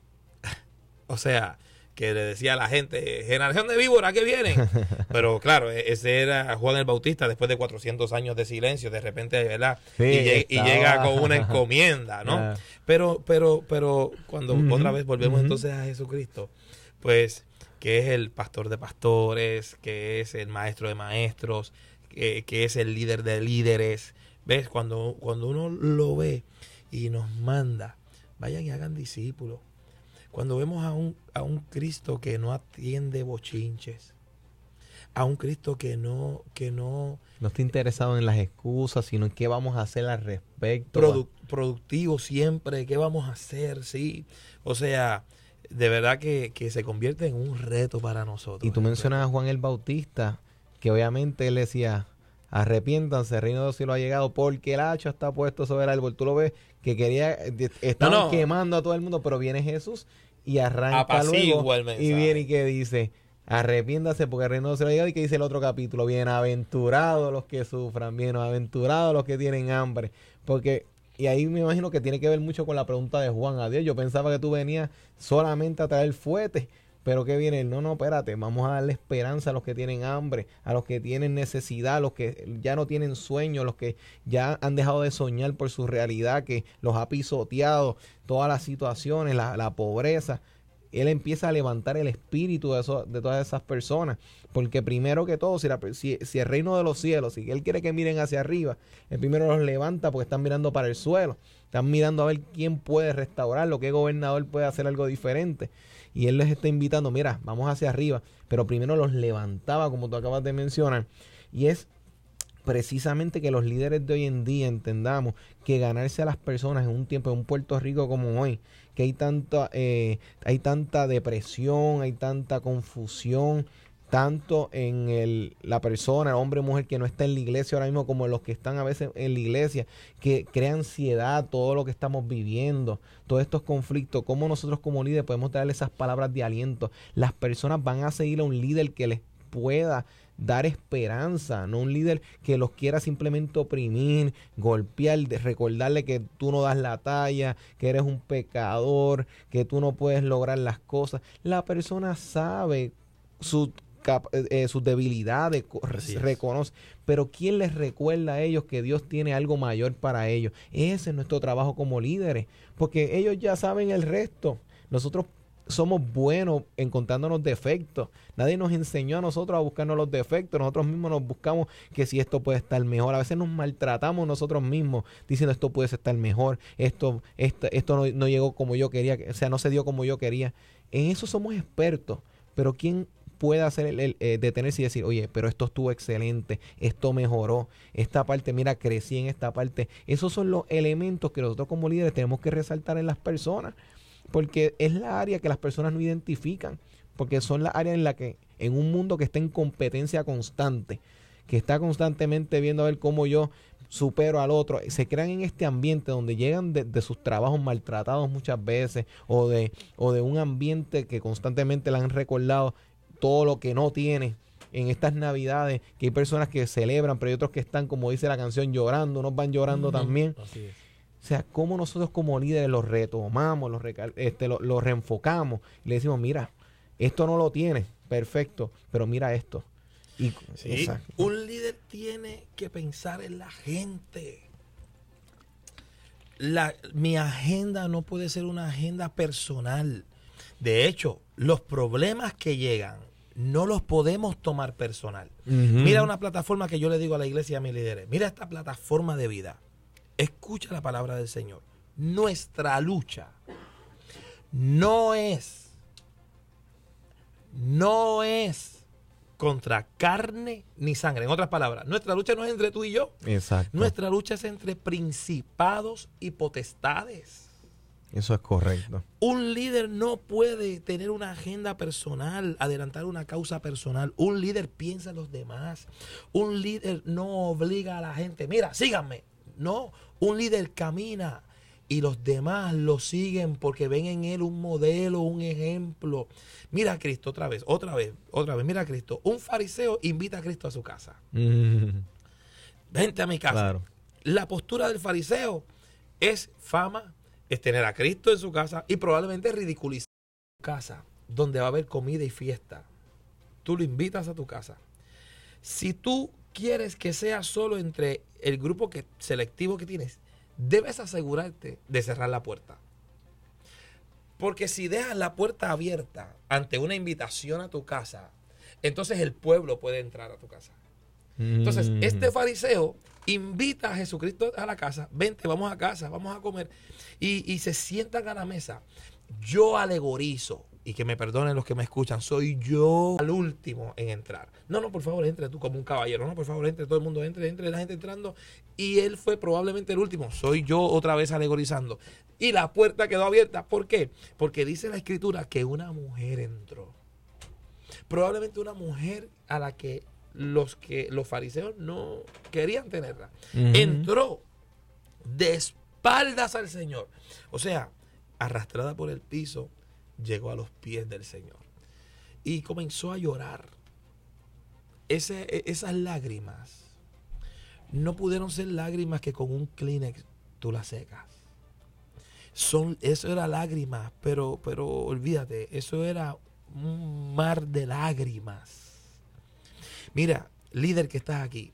o sea, que le decía a la gente, generación de víboras que vienen. Pero claro, e- ese era Juan el Bautista después de 400 años de silencio, de repente, ¿verdad? Sí, y, lleg- y estaba- llega con una encomienda, ¿no? Pero, pero, pero cuando otra vez volvemos entonces a Jesucristo, pues que es el pastor de pastores, que es el maestro de maestros, que, que es el líder de líderes. ¿Ves? Cuando, cuando uno lo ve y nos manda, vayan y hagan discípulos. Cuando vemos a un, a un Cristo que no atiende bochinches, a un Cristo que no, que no No está interesado en las excusas, sino en qué vamos a hacer al respecto. produ- productivo siempre, ¿qué vamos a hacer? Sí. O sea, de verdad que, que se convierte en un reto para nosotros. Y tú mencionas a Juan el Bautista, que obviamente él decía, arrepiéntanse, el reino de los cielos ha llegado porque el hacha está puesto sobre el árbol. Tú lo ves que quería, estaban No, no. quemando a todo el mundo, pero viene Jesús y arranca Apacigua luego el y viene y que dice, arrepiéntanse porque el reino de los cielos ha llegado y que dice el otro capítulo, bienaventurados los que sufran, bienaventurados los que tienen hambre, porque... Y ahí me imagino que tiene que ver mucho con la pregunta de Juan a Dios. Yo pensaba que tú venías solamente a traer fuete, pero que viene no, no, espérate, vamos a darle esperanza a los que tienen hambre, a los que tienen necesidad, a los que ya no tienen sueño, a los que ya han dejado de soñar por su realidad, que los ha pisoteado, todas las situaciones, la, la pobreza. Él empieza a levantar el espíritu de, de todas esas personas. Porque primero que todo, si, el reino de los cielos, si Él quiere que miren hacia arriba, Él primero los levanta porque están mirando para el suelo. Están mirando a ver quién puede restaurarlo, qué gobernador puede hacer algo diferente. Y Él les está invitando, mira, vamos hacia arriba. Pero primero los levantaba, como tú acabas de mencionar. Y es precisamente que los líderes de hoy en día entendamos que ganarse a las personas en un tiempo, en un Puerto Rico como hoy, que hay tanta, eh, hay tanta depresión, hay tanta confusión, tanto en el, la persona, el hombre o mujer que no está en la iglesia ahora mismo, como los que están a veces en la iglesia, que crea ansiedad todo lo que estamos viviendo, todos estos conflictos, cómo nosotros como líderes podemos darle esas palabras de aliento. Las personas van a seguir a un líder que les pueda dar esperanza, no un líder que los quiera simplemente oprimir, golpear, recordarle que tú no das la talla, que eres un pecador, que tú no puedes lograr las cosas. La persona sabe su eh, eh, sus debilidades, reconoce, pero ¿quién les recuerda a ellos que Dios tiene algo mayor para ellos? Ese es nuestro trabajo como líderes, porque ellos ya saben el resto. Nosotros somos buenos encontrándonos defectos. Nadie nos enseñó a nosotros a buscarnos los defectos. Nosotros mismos nos buscamos que si esto puede estar mejor. A veces nos maltratamos nosotros mismos diciendo esto puede estar mejor. Esto, esto, esto no, no llegó como yo quería. O sea, no se dio como yo quería. En eso somos expertos. Pero ¿quién puede hacer el, eh, detenerse y decir, oye, pero esto estuvo excelente, esto mejoró, esta parte, mira, crecí en esta parte. Esos son los elementos que nosotros como líderes tenemos que resaltar en las personas, porque es la área que las personas no identifican, porque son las áreas en las que, en un mundo que está en competencia constante, que está constantemente viendo a ver cómo yo supero al otro, se crean en este ambiente donde llegan de, de sus trabajos maltratados muchas veces o de, o de un ambiente que constantemente le han recordado todo lo que no tiene en estas navidades, que hay personas que celebran, pero hay otros que están, como dice la canción, llorando, unos van llorando también. Así es. O sea, cómo nosotros como líderes los retomamos, los, este, lo- los reenfocamos y le decimos, mira, esto no lo tiene, perfecto, pero mira esto. Y, Sí, un líder tiene que pensar en la gente. La, mi agenda no puede ser una agenda personal. De hecho, los problemas que llegan no los podemos tomar personal. Mira una plataforma que yo le digo a la iglesia y a mis líderes. Mira esta plataforma de vida. Escucha la palabra del Señor. Nuestra lucha no es, no es contra carne ni sangre. En otras palabras, nuestra lucha no es entre tú y yo. Exacto. Nuestra lucha es entre principados y potestades. Eso es correcto. Un líder no puede tener una agenda personal, adelantar una causa personal. Un líder piensa en los demás. Un líder no obliga a la gente, mira, síganme. No, un líder camina y los demás lo siguen porque ven en él un modelo, un ejemplo. Mira a Cristo otra vez, otra vez, otra vez. Mira a Cristo. Un fariseo invita a Cristo a su casa. Mm, Vente a mi casa. Claro. La postura del fariseo es fama, es tener a Cristo en su casa y probablemente ridiculizar su casa, donde va a haber comida y fiesta. Tú lo invitas a tu casa. Si tú quieres que sea solo entre el grupo que, selectivo que tienes, debes asegurarte de cerrar la puerta. Porque si dejas la puerta abierta ante una invitación a tu casa, entonces el pueblo puede entrar a tu casa. Entonces, Mm. este fariseo invita a Jesucristo a la casa, vente, vamos a casa, vamos a comer. Y, y se sientan a la mesa. yo alegorizo, y que me perdonen los que me escuchan, soy yo al último en entrar. No, no, por favor, entre tú como un caballero. No, por favor, entre, todo el mundo entre, entre la gente entrando. Y él fue probablemente el último. Soy yo otra vez alegorizando. Y la puerta quedó abierta. ¿Por qué? Porque dice la escritura que una mujer entró. Probablemente una mujer a la que los que los fariseos no querían tenerla. Entró de espaldas al Señor. O sea, arrastrada por el piso, llegó a los pies del Señor. Y comenzó a llorar. E- esas lágrimas no pudieron ser lágrimas que con un Kleenex tú las secas. Son, eso era lágrimas, pero, pero olvídate, eso era un mar de lágrimas. Mira, líder que estás aquí,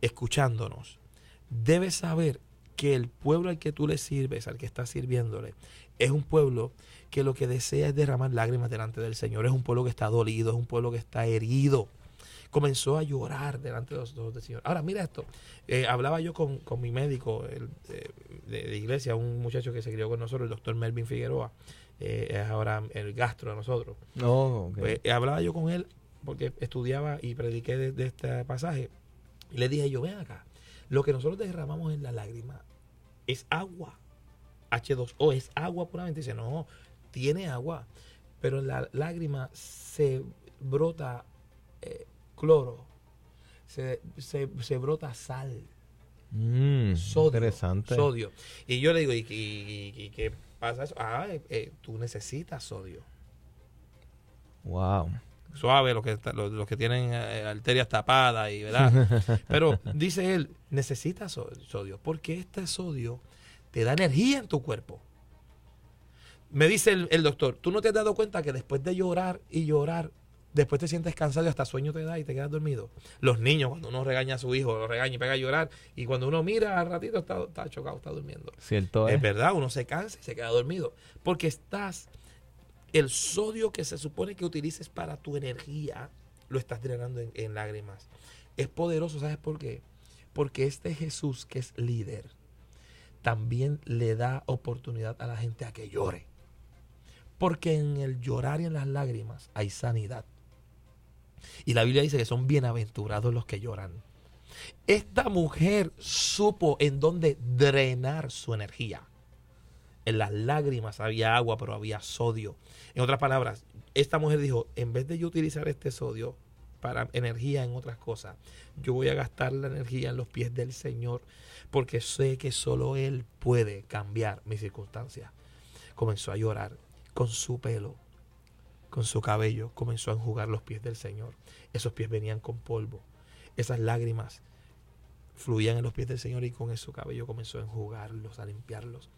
escuchándonos, debes saber que el pueblo al que tú le sirves, al que estás sirviéndole, es un pueblo que lo que desea es derramar lágrimas delante del Señor. Es un pueblo que está dolido, es un pueblo que está herido. Comenzó a llorar delante de los ojos del Señor. Ahora, mira esto. Eh, hablaba yo con, con mi médico el, eh, de, de iglesia, un muchacho que se crió con nosotros, el doctor Melvin Figueroa. eh, es ahora el gastro de nosotros. Oh, ok. Pues, hablaba yo con él porque estudiaba y prediqué de, de este pasaje. Y le dije yo, ven acá, lo que nosotros derramamos en la lágrima es agua. H2O es agua puramente. Dice, no, tiene agua. Pero en la lágrima se brota eh, cloro. Se, se, se brota sal Mm, sodio. Interesante. Sodio. Y yo le digo, ¿y, y- y- y qué pasa eso? Ah, eh, eh, tú necesitas sodio. Wow. Suave, los que, los, los que tienen eh, arterias tapadas y verdad. Pero dice él, necesitas so- sodio, porque este sodio te da energía en tu cuerpo. Me dice el, el doctor, ¿tú no te has dado cuenta que después de llorar y llorar, después te sientes cansado y hasta sueño te da y te quedas dormido? Los niños, cuando uno regaña a su hijo, lo regaña y pega a llorar, y cuando uno mira al ratito está, está chocado, está durmiendo. Cierto Es es. verdad, uno se cansa y se queda dormido. Porque estás, el sodio que se supone que utilices para tu energía, lo estás drenando en, en lágrimas. Es poderoso, ¿sabes por qué? Porque este Jesús que es líder, también le da oportunidad a la gente a que llore. Porque en el llorar y en las lágrimas hay sanidad. Y la Biblia dice que son bienaventurados los que lloran. Esta mujer supo en dónde drenar su energía. En las lágrimas había agua, pero había sodio. En otras palabras, esta mujer dijo, en vez de yo utilizar este sodio para energía en otras cosas, yo voy a gastar la energía en los pies del Señor, porque sé que solo Él puede cambiar mis circunstancias. Comenzó a llorar con su pelo, con su cabello, comenzó a enjugar los pies del Señor. Esos pies venían con polvo. Esas lágrimas fluían en los pies del Señor y con su cabello comenzó a enjugarlos, a limpiarlos.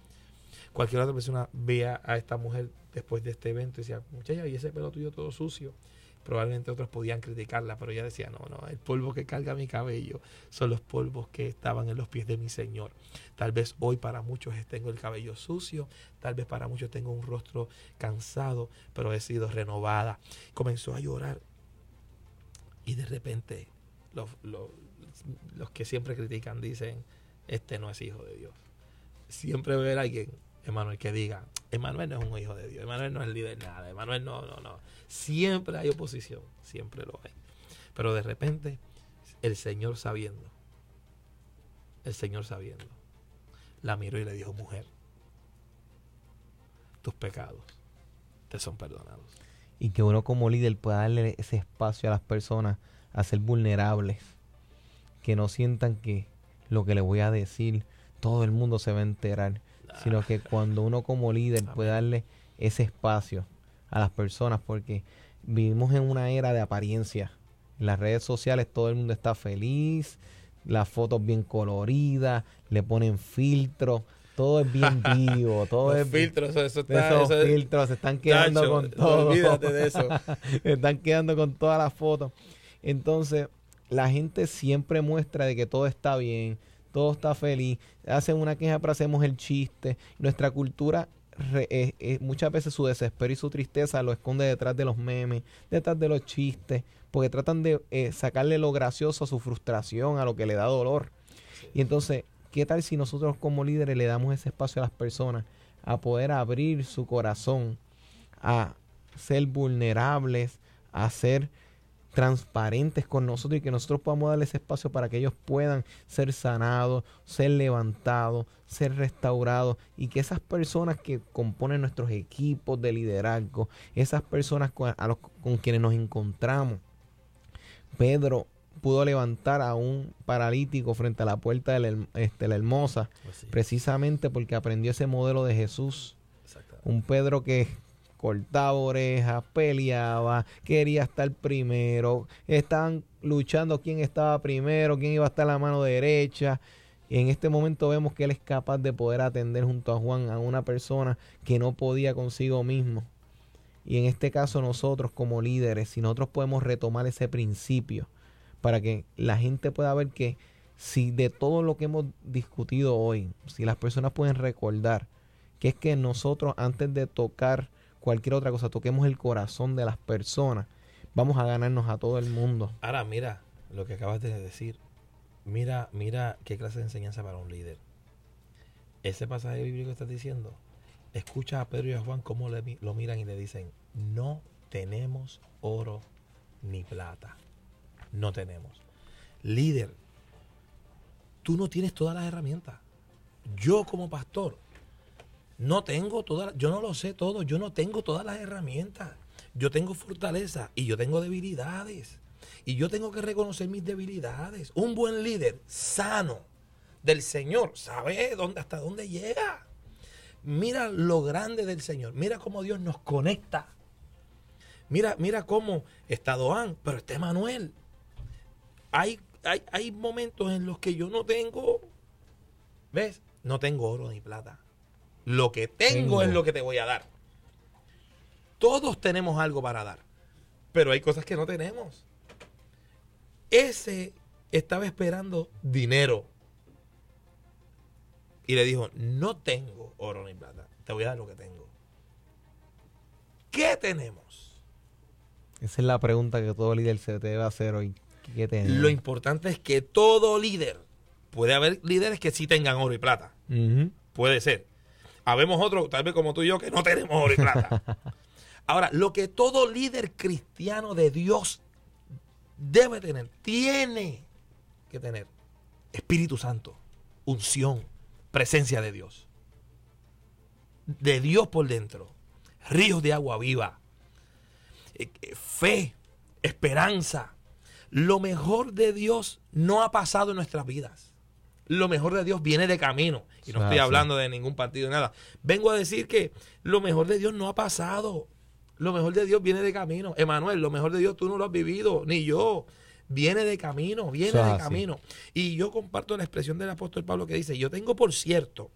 Cualquier otra persona vea a esta mujer después de este evento y decía, muchacha, y ese pelo tuyo todo sucio. Probablemente otros podían criticarla, pero ella decía, no, no, el polvo que carga mi cabello son los polvos que estaban en los pies de mi Señor. Tal vez hoy para muchos tengo el cabello sucio, tal vez para muchos tengo un rostro cansado, pero he sido renovada. Comenzó a llorar y de repente los, los, los que siempre critican dicen, este no es hijo de Dios. Siempre va a alguien, Emanuel, que diga, Emanuel no es un hijo de Dios, Emanuel no es líder de nada, Emanuel no, no, no. Siempre hay oposición, siempre lo hay. Pero de repente, el Señor sabiendo, el Señor sabiendo, la miró y le dijo, mujer, tus pecados te son perdonados. Y que uno como líder pueda darle ese espacio a las personas a ser vulnerables. Que no sientan que lo que le voy a decir todo el mundo se va a enterar. Sino que cuando uno como líder puede darle ese espacio a las personas porque vivimos en una era de apariencia. En las redes sociales todo el mundo está feliz, las fotos bien coloridas, le ponen filtros, todo es bien vivo, todo Los es filtros, eso, eso está... esos eso es- filtros se están quedando Tacho, con todo. olvídate de eso. se están quedando con todas las fotos. Entonces, la gente siempre muestra de que todo está bien, todo está feliz. Hacen una queja, pero hacemos el chiste. Nuestra cultura, muchas veces su desespero y su tristeza lo esconde detrás de los memes, detrás de los chistes, porque tratan de eh, sacarle lo gracioso a su frustración, a lo que le da dolor. Y entonces, ¿qué tal si nosotros como líderes le damos ese espacio a las personas a poder abrir su corazón, a ser vulnerables, a ser transparentes con nosotros y que nosotros podamos darles espacio para que ellos puedan ser sanados, ser levantados, ser restaurados y que esas personas que componen nuestros equipos de liderazgo, esas personas con, a los, con quienes nos encontramos, Pedro pudo levantar a un paralítico frente a la puerta de la, este, la hermosa, precisamente porque aprendió ese modelo de Jesús. Un Pedro que cortaba orejas, peleaba, quería estar primero, estaban luchando quién estaba primero, quién iba a estar a la mano derecha. Y en este momento vemos que él es capaz de poder atender junto a Juan a una persona que no podía consigo mismo. Y en este caso nosotros como líderes, si nosotros podemos retomar ese principio para que la gente pueda ver que si de todo lo que hemos discutido hoy, si las personas pueden recordar que es que nosotros antes de tocar cualquier otra cosa, toquemos el corazón de las personas, vamos a ganarnos a todo el mundo. Ahora, mira lo que acabas de decir. Mira, mira qué clase de enseñanza para un líder. Ese pasaje bíblico que estás diciendo, escucha a Pedro y a Juan cómo lo miran y le dicen, no tenemos oro ni plata. No tenemos. Líder, tú no tienes todas las herramientas. Yo como pastor no tengo todas, yo no lo sé todo, yo no tengo todas las herramientas. Yo tengo fortaleza y yo tengo debilidades. Y yo tengo que reconocer mis debilidades. Un buen líder sano del Señor sabe dónde, hasta dónde llega. Mira lo grande del Señor. Mira cómo Dios nos conecta. Mira, mira cómo está Doan, pero está Manuel. Hay, hay, hay momentos en los que yo no tengo, ¿ves? No tengo oro ni plata. Lo que tengo, es lo que te voy a dar. Todos tenemos algo para dar, pero hay cosas que no tenemos. Ese estaba esperando dinero. Y le dijo, no tengo oro ni plata, te voy a dar lo que tengo. ¿Qué tenemos? Esa es la pregunta que todo líder se debe hacer hoy. ¿Qué tenemos? Lo importante es que todo líder, puede haber líderes que sí tengan oro y plata. Puede ser. Habemos otros, tal vez como tú y yo, que no tenemos oro y plata. Ahora, lo que todo líder cristiano de Dios debe tener, tiene que tener Espíritu Santo, unción, presencia de Dios. De Dios por dentro, ríos de agua viva, eh, eh, fe, esperanza. Lo mejor de Dios no ha pasado en nuestras vidas lo mejor de Dios viene de camino. Y no estoy hablando de ningún partido, nada. Vengo a decir que lo mejor de Dios no ha pasado. Lo mejor de Dios viene de camino. Emanuel, lo mejor de Dios tú no lo has vivido, ni yo. Viene de camino, viene de camino. Y yo comparto la expresión del apóstol Pablo que dice, yo tengo por cierto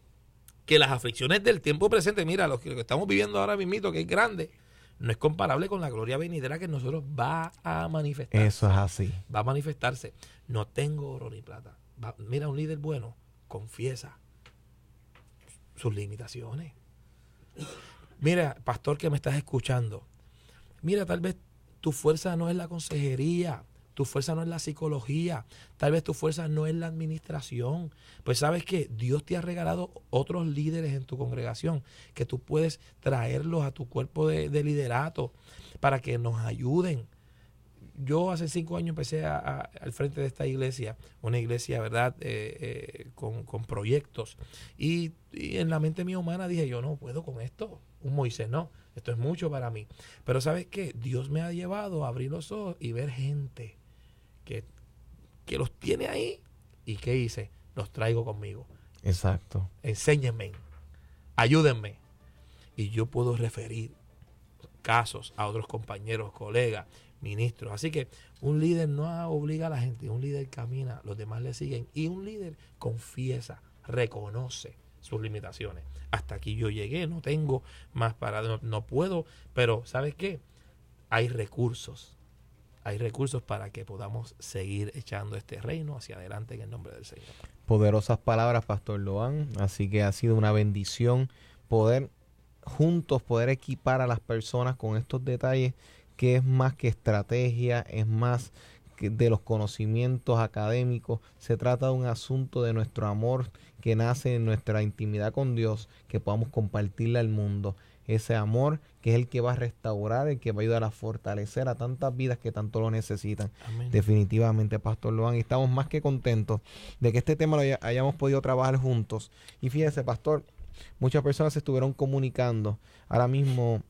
que las aflicciones del tiempo presente, mira, lo que, estamos viviendo ahora mismo, que es grande, no es comparable con la gloria venidera que nosotros va a manifestar. Eso es así. Va a manifestarse. No tengo oro ni plata mira, un líder bueno confiesa sus limitaciones. Mira, pastor que me estás escuchando, mira, tal vez tu fuerza no es la consejería, tu fuerza no es la psicología, tal vez tu fuerza no es la administración. Pues sabes que Dios te ha regalado otros líderes en tu congregación, que tú puedes traerlos a tu cuerpo de, de liderato para que nos ayuden yo hace cinco años empecé al frente de esta iglesia, una iglesia, ¿verdad?, eh, eh, con, proyectos. Y, en la mente mía humana dije, yo no puedo con esto. Un Moisés, no, esto es mucho para mí. Pero ¿sabes qué? Dios me ha llevado a abrir los ojos y ver gente que, que los tiene ahí. ¿Y qué hice? Los traigo conmigo. Exacto. Enséñenme, ayúdenme. Y yo puedo referir casos a otros compañeros, colegas ministros. Así que un líder no obliga a la gente, un líder camina, los demás le siguen y un líder confiesa, reconoce sus limitaciones. Hasta aquí yo llegué, no tengo más para, no, no puedo, pero ¿sabes qué? Hay recursos, hay recursos para que podamos seguir echando este reino hacia adelante en el nombre del Señor. Poderosas palabras, Pastor Loan. Así que ha sido una bendición poder juntos poder equipar a las personas con estos detalles que es más que estrategia, es más de los conocimientos académicos, se trata de un asunto de nuestro amor que nace en nuestra intimidad con Dios, que podamos compartirle al mundo. Ese amor que es el que va a restaurar, el que va a ayudar a fortalecer a tantas vidas que tanto lo necesitan. Definitivamente, Pastor Loan. Y estamos más que contentos de que este tema lo hayamos podido trabajar juntos. Y fíjese, Pastor, muchas personas se estuvieron comunicando. Ahora mismo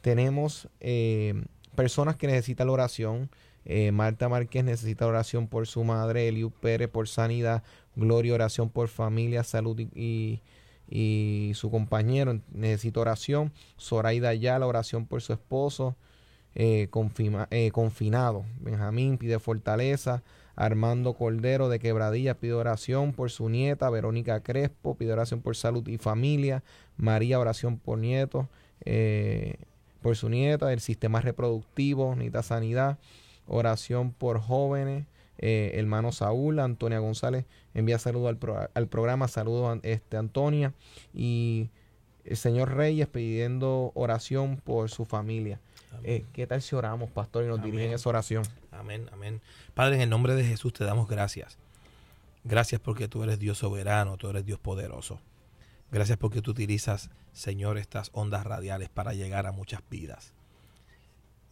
tenemos eh, personas que necesitan la oración. Eh, Marta Márquez necesita oración por su madre, Eliu Pérez por sanidad, Gloria oración por familia, salud y, y, su compañero necesita oración, Zoraida la oración por su esposo eh, eh, confinado, Benjamín pide fortaleza, Armando Cordero de Quebradilla pide oración por su nieta, Verónica Crespo pide oración por salud y familia, María oración por nietos, por su nieta, el sistema reproductivo, necesita sanidad, oración por jóvenes, eh, hermano Saúl, Antonia González envía saludos al, programa, saludos este, Antonia y el señor Reyes pidiendo oración por su familia. Eh, ¿Qué tal si oramos, pastor, y nos dirigen esa oración? Amén, amén. Padre, en el nombre de Jesús te damos gracias. Gracias porque tú eres Dios soberano, tú eres Dios poderoso. Gracias porque tú utilizas, Señor, estas ondas radiales para llegar a muchas vidas.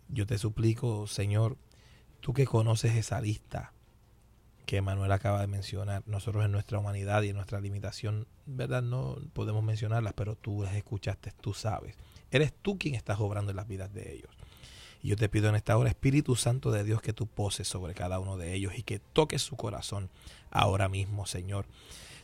Yo te suplico, Señor, Tú que conoces esa lista que Manuel acaba de mencionar, nosotros en nuestra humanidad y en nuestra limitación, ¿verdad? No podemos mencionarlas, pero tú las escuchaste, tú sabes. Eres tú quien estás obrando en las vidas de ellos. Y yo te pido en esta hora, Espíritu Santo de Dios, que tú poses sobre cada uno de ellos y que toques su corazón ahora mismo, Señor.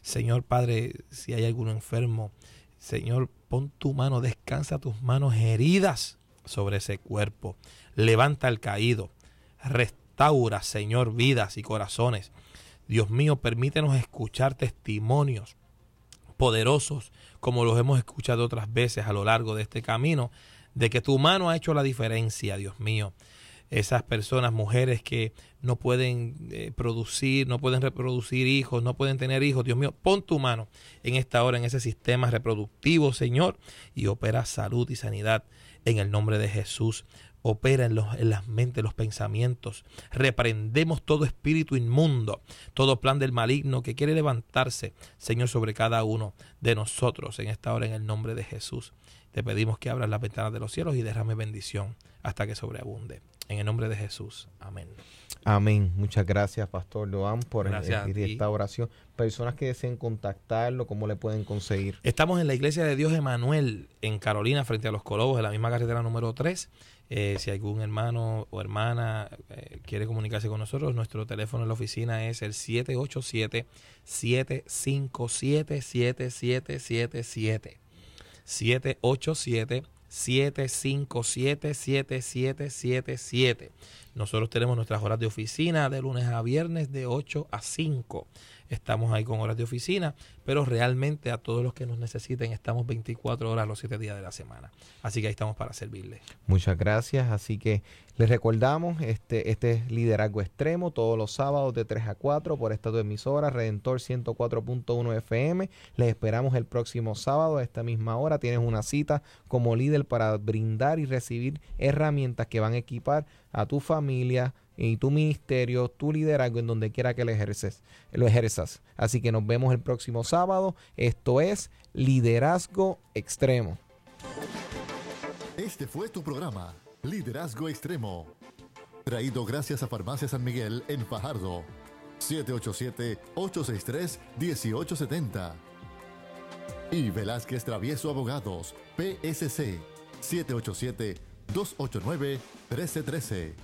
Señor Padre, si hay alguno enfermo, Señor, pon tu mano, descansa tus manos heridas sobre ese cuerpo. Levanta al caído Restaura, Señor, vidas y corazones. Dios mío, permítenos escuchar testimonios poderosos como los hemos escuchado otras veces a lo largo de este camino, de que tu mano ha hecho la diferencia, Dios mío. Esas personas, mujeres que no pueden eh, producir, no pueden reproducir hijos, no pueden tener hijos, Dios mío, pon tu mano en esta hora, en ese sistema reproductivo, Señor, y opera salud y sanidad en el nombre de Jesús opera en, los, en las mentes, los pensamientos. Reprendemos todo espíritu inmundo, todo plan del maligno que quiere levantarse, Señor, sobre cada uno de nosotros en esta hora en el nombre de Jesús. Te pedimos que abras las ventanas de los cielos y derrame bendición hasta que sobreabunde. En el nombre de Jesús. Amén. Amén. Muchas gracias, Pastor Loan, por esta oración. Personas que deseen contactarlo, ¿cómo le pueden conseguir? Estamos en la Iglesia de Dios Emanuel, en Carolina, frente a los Colobos, en la misma carretera número 3. Eh, si algún hermano o hermana eh, quiere comunicarse con nosotros, nuestro teléfono en la oficina es el 787-757-7777. 787-757-7777. Nosotros tenemos nuestras horas de oficina de lunes a viernes de 8 a 5 estamos ahí con horas de oficina, pero realmente a todos los que nos necesiten estamos 24 horas los 7 días de la semana. Así que ahí estamos para servirles. Muchas gracias. Así que les recordamos, este, este es Liderazgo Extremo todos los sábados de 3 a 4 por esta tu emisora, Redentor 104.1 FM. Les esperamos el próximo sábado a esta misma hora. Tienes una cita como líder para brindar y recibir herramientas que van a equipar a tu familia, y tu ministerio, tu liderazgo en donde quiera que lo ejerces, lo ejerzas. Así que nos vemos el próximo sábado. Esto es Liderazgo Extremo. Este fue tu programa, Liderazgo Extremo. Traído gracias a Farmacia San Miguel en Fajardo. 787-863-1870. Y Velázquez Travieso Abogados, PSC. 787-289-1313.